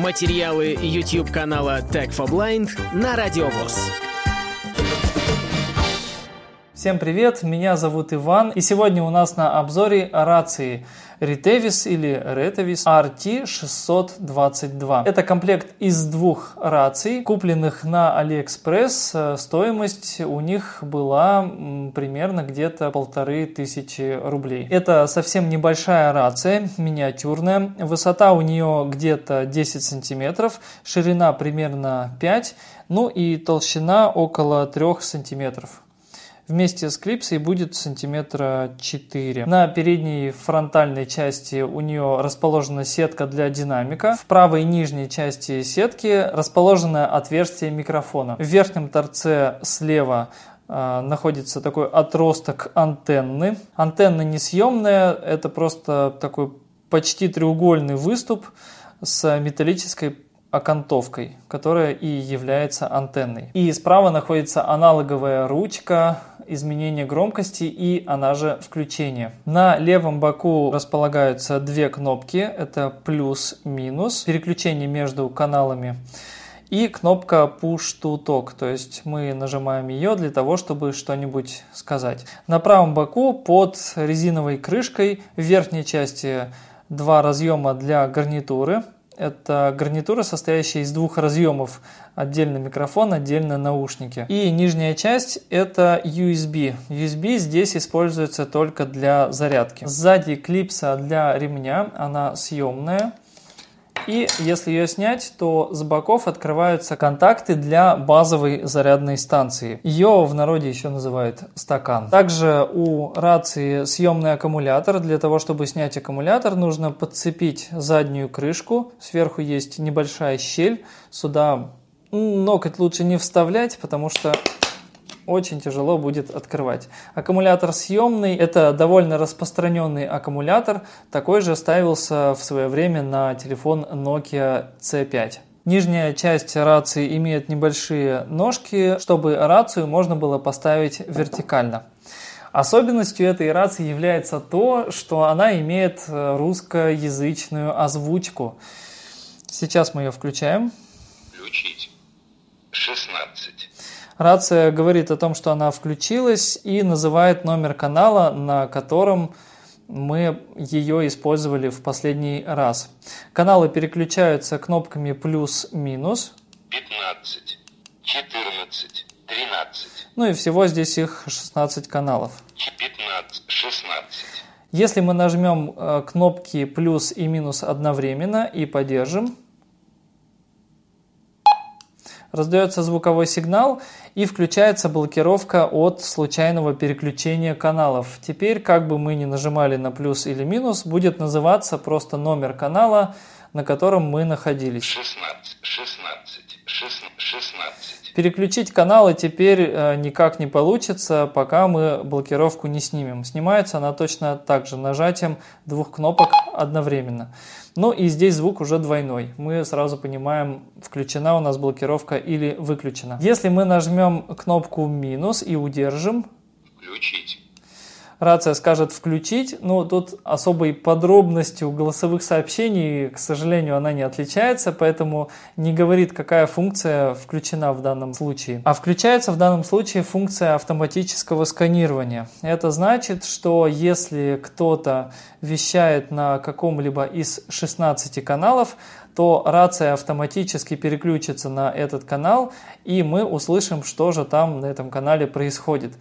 Материалы YouTube канала Tech for Blind на Радиовоз. Всем привет, меня зовут Иван, и сегодня у нас на обзоре рации Ritevis или Retavis RT622. Это комплект из двух раций, купленных на AliExpress. Стоимость у них была примерно где-то полторы тысячи рублей. Это совсем небольшая рация, миниатюрная. Высота у нее где-то 10 сантиметров, ширина примерно 5, ну и толщина около 3 сантиметров. Вместе с клипсой будет сантиметра 4. На передней фронтальной части у нее расположена сетка для динамика. В правой нижней части сетки расположено отверстие микрофона. В верхнем торце слева э, находится такой отросток антенны. Антенна несъемная, это просто такой почти треугольный выступ с металлической окантовкой, которая и является антенной. И справа находится аналоговая ручка изменения громкости и она же включение. На левом боку располагаются две кнопки, это плюс-минус, переключение между каналами и кнопка Push to Talk, то есть мы нажимаем ее для того, чтобы что-нибудь сказать. На правом боку под резиновой крышкой в верхней части два разъема для гарнитуры, это гарнитура, состоящая из двух разъемов. Отдельно микрофон, отдельно наушники. И нижняя часть это USB. USB здесь используется только для зарядки. Сзади клипса для ремня, она съемная. И если ее снять, то с боков открываются контакты для базовой зарядной станции. Ее в народе еще называют стакан. Также у рации съемный аккумулятор. Для того, чтобы снять аккумулятор, нужно подцепить заднюю крышку. Сверху есть небольшая щель. Сюда ноготь лучше не вставлять, потому что очень тяжело будет открывать. Аккумулятор съемный, это довольно распространенный аккумулятор, такой же ставился в свое время на телефон Nokia C5. Нижняя часть рации имеет небольшие ножки, чтобы рацию можно было поставить вертикально. Особенностью этой рации является то, что она имеет русскоязычную озвучку. Сейчас мы ее включаем. Включить. 16. Рация говорит о том, что она включилась и называет номер канала, на котором мы ее использовали в последний раз. Каналы переключаются кнопками плюс-минус. 15, 14, 13. Ну и всего здесь их 16 каналов. 15, 16. Если мы нажмем э, кнопки плюс и минус одновременно и подержим, раздается звуковой сигнал и включается блокировка от случайного переключения каналов. Теперь, как бы мы ни нажимали на плюс или минус, будет называться просто номер канала, на котором мы находились. 16, 16, 16. Переключить каналы теперь э, никак не получится, пока мы блокировку не снимем. Снимается она точно так же, нажатием двух кнопок одновременно. Ну и здесь звук уже двойной. Мы сразу понимаем, включена у нас блокировка или выключена. Если мы нажмем кнопку минус и удержим, Включить рация скажет включить, но тут особой подробностью голосовых сообщений, к сожалению, она не отличается, поэтому не говорит, какая функция включена в данном случае. А включается в данном случае функция автоматического сканирования. Это значит, что если кто-то вещает на каком-либо из 16 каналов, то рация автоматически переключится на этот канал, и мы услышим, что же там на этом канале происходит.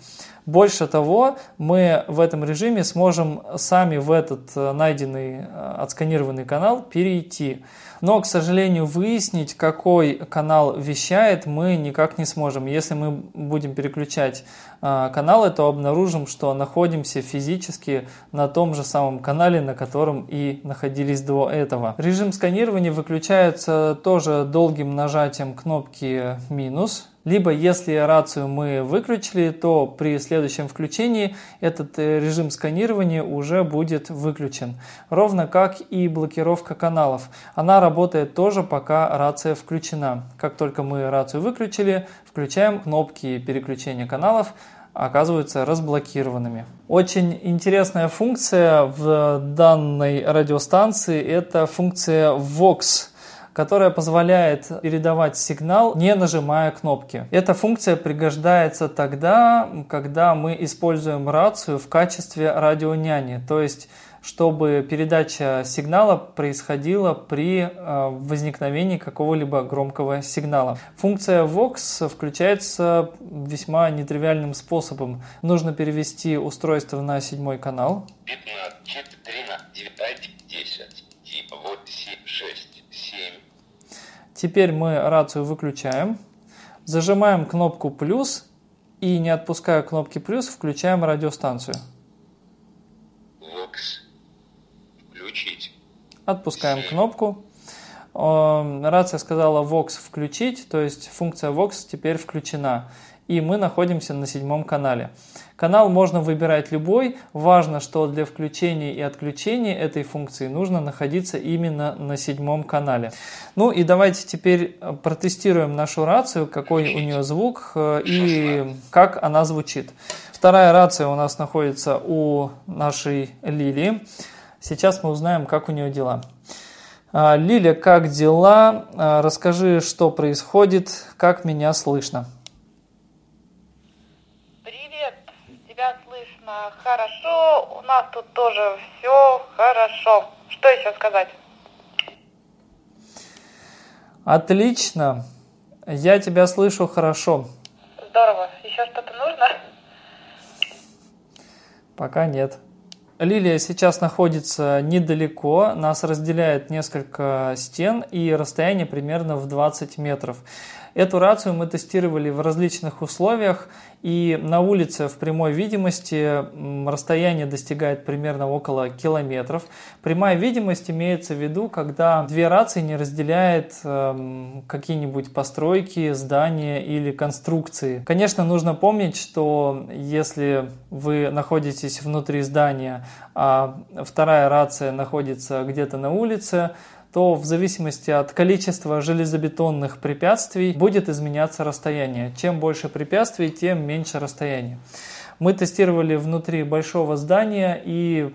Больше того, мы в этом режиме сможем сами в этот э, найденный, э, отсканированный канал перейти. Но, к сожалению, выяснить, какой канал вещает, мы никак не сможем. Если мы будем переключать э, каналы, то обнаружим, что находимся физически на том же самом канале, на котором и находились до этого. Режим сканирования выключается тоже долгим нажатием кнопки минус либо если рацию мы выключили, то при следующем включении этот э, режим сканирования уже будет выключен. Ровно как и блокировка каналов. Она работает тоже пока рация включена. Как только мы рацию выключили, включаем кнопки переключения каналов, оказываются разблокированными. Очень интересная функция в данной радиостанции – это функция VOX – которая позволяет передавать сигнал, не нажимая кнопки. Эта функция пригождается тогда, когда мы используем рацию в качестве радионяни, то есть чтобы передача сигнала происходила при э, возникновении какого-либо громкого сигнала. Функция Vox включается весьма нетривиальным способом. Нужно перевести устройство на седьмой канал. 15, 13, 9, 10, 8, 6, 7. Теперь мы рацию выключаем, зажимаем кнопку плюс и не отпуская кнопки плюс, включаем радиостанцию. Отпускаем кнопку. Рация сказала Vox включить, то есть функция Vox теперь включена. И мы находимся на седьмом канале. Канал можно выбирать любой. Важно, что для включения и отключения этой функции нужно находиться именно на седьмом канале. Ну и давайте теперь протестируем нашу рацию, какой у нее звук э, и как она звучит. Вторая рация у нас находится у нашей Лилии. Сейчас мы узнаем, как у нее дела. А, Лиля, как дела? А, расскажи, что происходит, как меня слышно. Привет, тебя слышно хорошо, у нас тут тоже все хорошо. Что еще сказать? Отлично, я тебя слышу хорошо. Здорово, еще что-то нужно? Пока нет. Лилия сейчас находится недалеко, нас разделяет несколько стен и расстояние примерно в 20 метров. Эту рацию мы тестировали в различных условиях, и на улице в прямой видимости расстояние достигает примерно около километров. Прямая видимость имеется в виду, когда две рации не разделяет э, какие-нибудь постройки, здания или конструкции. Конечно, нужно помнить, что если вы находитесь внутри здания, а вторая рация находится где-то на улице, то в зависимости от количества железобетонных препятствий будет изменяться расстояние. Чем больше препятствий, тем меньше расстояние. Мы тестировали внутри большого здания и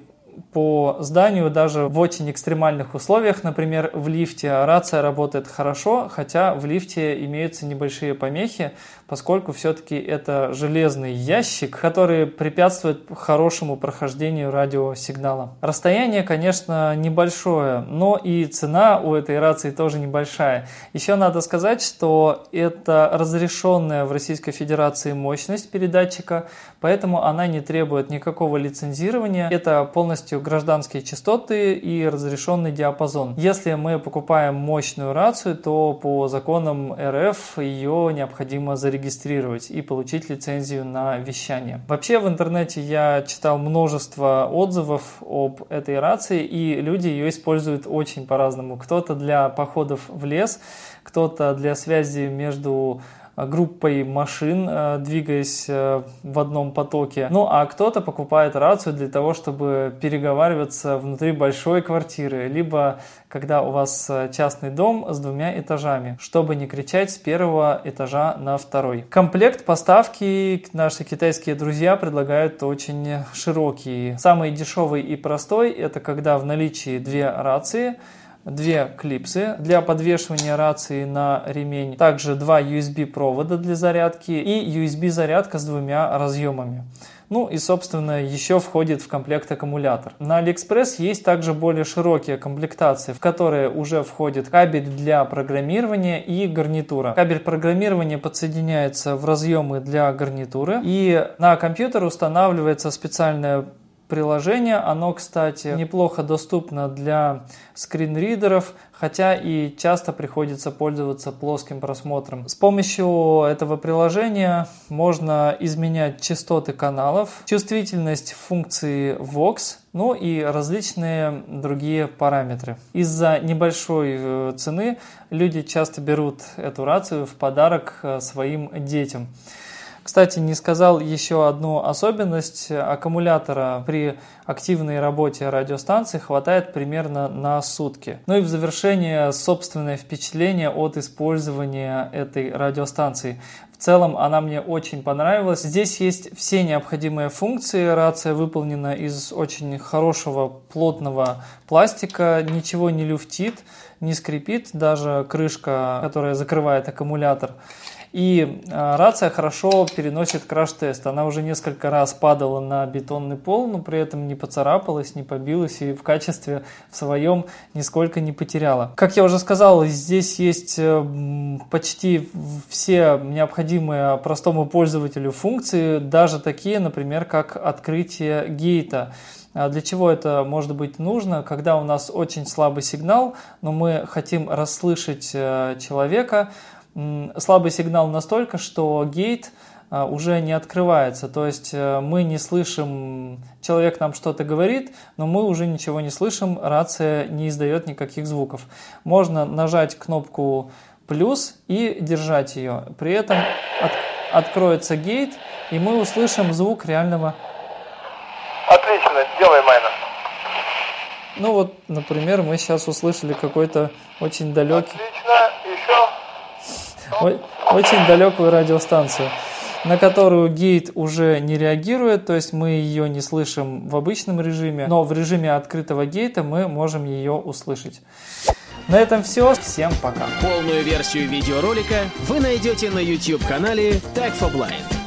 по зданию даже в очень экстремальных условиях, например, в лифте рация работает хорошо, хотя в лифте имеются небольшие помехи, поскольку все-таки это железный ящик, который препятствует хорошему прохождению радиосигнала. Расстояние, конечно, небольшое, но и цена у этой рации тоже небольшая. Еще надо сказать, что это разрешенная в Российской Федерации мощность передатчика, поэтому она не требует никакого лицензирования. Это полностью гражданские частоты и разрешенный диапазон. Если мы покупаем мощную рацию, то по законам РФ ее необходимо зарегистрировать и получить лицензию на вещание. Вообще в интернете я читал множество отзывов об этой рации, и люди ее используют очень по-разному. Кто-то для походов в лес, кто-то для связи между группой машин, э, двигаясь э, в одном потоке. Ну а кто-то покупает рацию для того, чтобы переговариваться внутри большой квартиры, либо когда у вас э, частный дом с двумя этажами, чтобы не кричать с первого этажа на второй. Комплект поставки наши китайские друзья предлагают очень широкий. Самый дешевый и простой это когда в наличии две рации, две клипсы для подвешивания рации на ремень, также два USB провода для зарядки и USB зарядка с двумя разъемами. Ну и, собственно, еще входит в комплект аккумулятор. На AliExpress есть также более широкие комплектации, в которые уже входит кабель для программирования и гарнитура. Кабель программирования подсоединяется в разъемы для гарнитуры и на компьютер устанавливается специальная приложение. Оно, кстати, неплохо доступно для скринридеров, хотя и часто приходится пользоваться плоским просмотром. С помощью этого приложения можно изменять частоты каналов, чувствительность функции Vox, ну и различные другие параметры. Из-за небольшой э, цены люди часто берут эту рацию в подарок э, своим детям. Кстати, не сказал еще одну особенность аккумулятора. При активной работе радиостанции хватает примерно на сутки. Ну и в завершение собственное впечатление от использования этой радиостанции. В целом она мне очень понравилась. Здесь есть все необходимые функции. Рация выполнена из очень хорошего плотного пластика, ничего не люфтит, не скрипит, даже крышка, которая закрывает аккумулятор. И а, рация хорошо переносит краш-тест. Она уже несколько раз падала на бетонный пол, но при этом не поцарапалась, не побилась и в качестве в своем нисколько не потеряла. Как я уже сказал, здесь есть э, почти все необходимые простому пользователю функции, даже такие, например, как открытие гейта. А для чего это может быть нужно? Когда у нас очень слабый сигнал, но мы хотим расслышать э, человека, слабый сигнал настолько, что гейт а, уже не открывается. То есть э, мы не слышим, человек нам что-то говорит, но мы уже ничего не слышим, рация не издает никаких звуков. Можно нажать кнопку плюс и держать ее. При этом от, откроется гейт, и мы услышим звук реального. Отлично, делай майна. Ну вот, например, мы сейчас услышали какой-то очень далекий. Отлично, еще очень далекую радиостанцию на которую гейт уже не реагирует, то есть мы ее не слышим в обычном режиме, но в режиме открытого гейта мы можем ее услышать. На этом все. Всем пока. Полную версию видеоролика вы найдете на YouTube-канале Tag for Blind.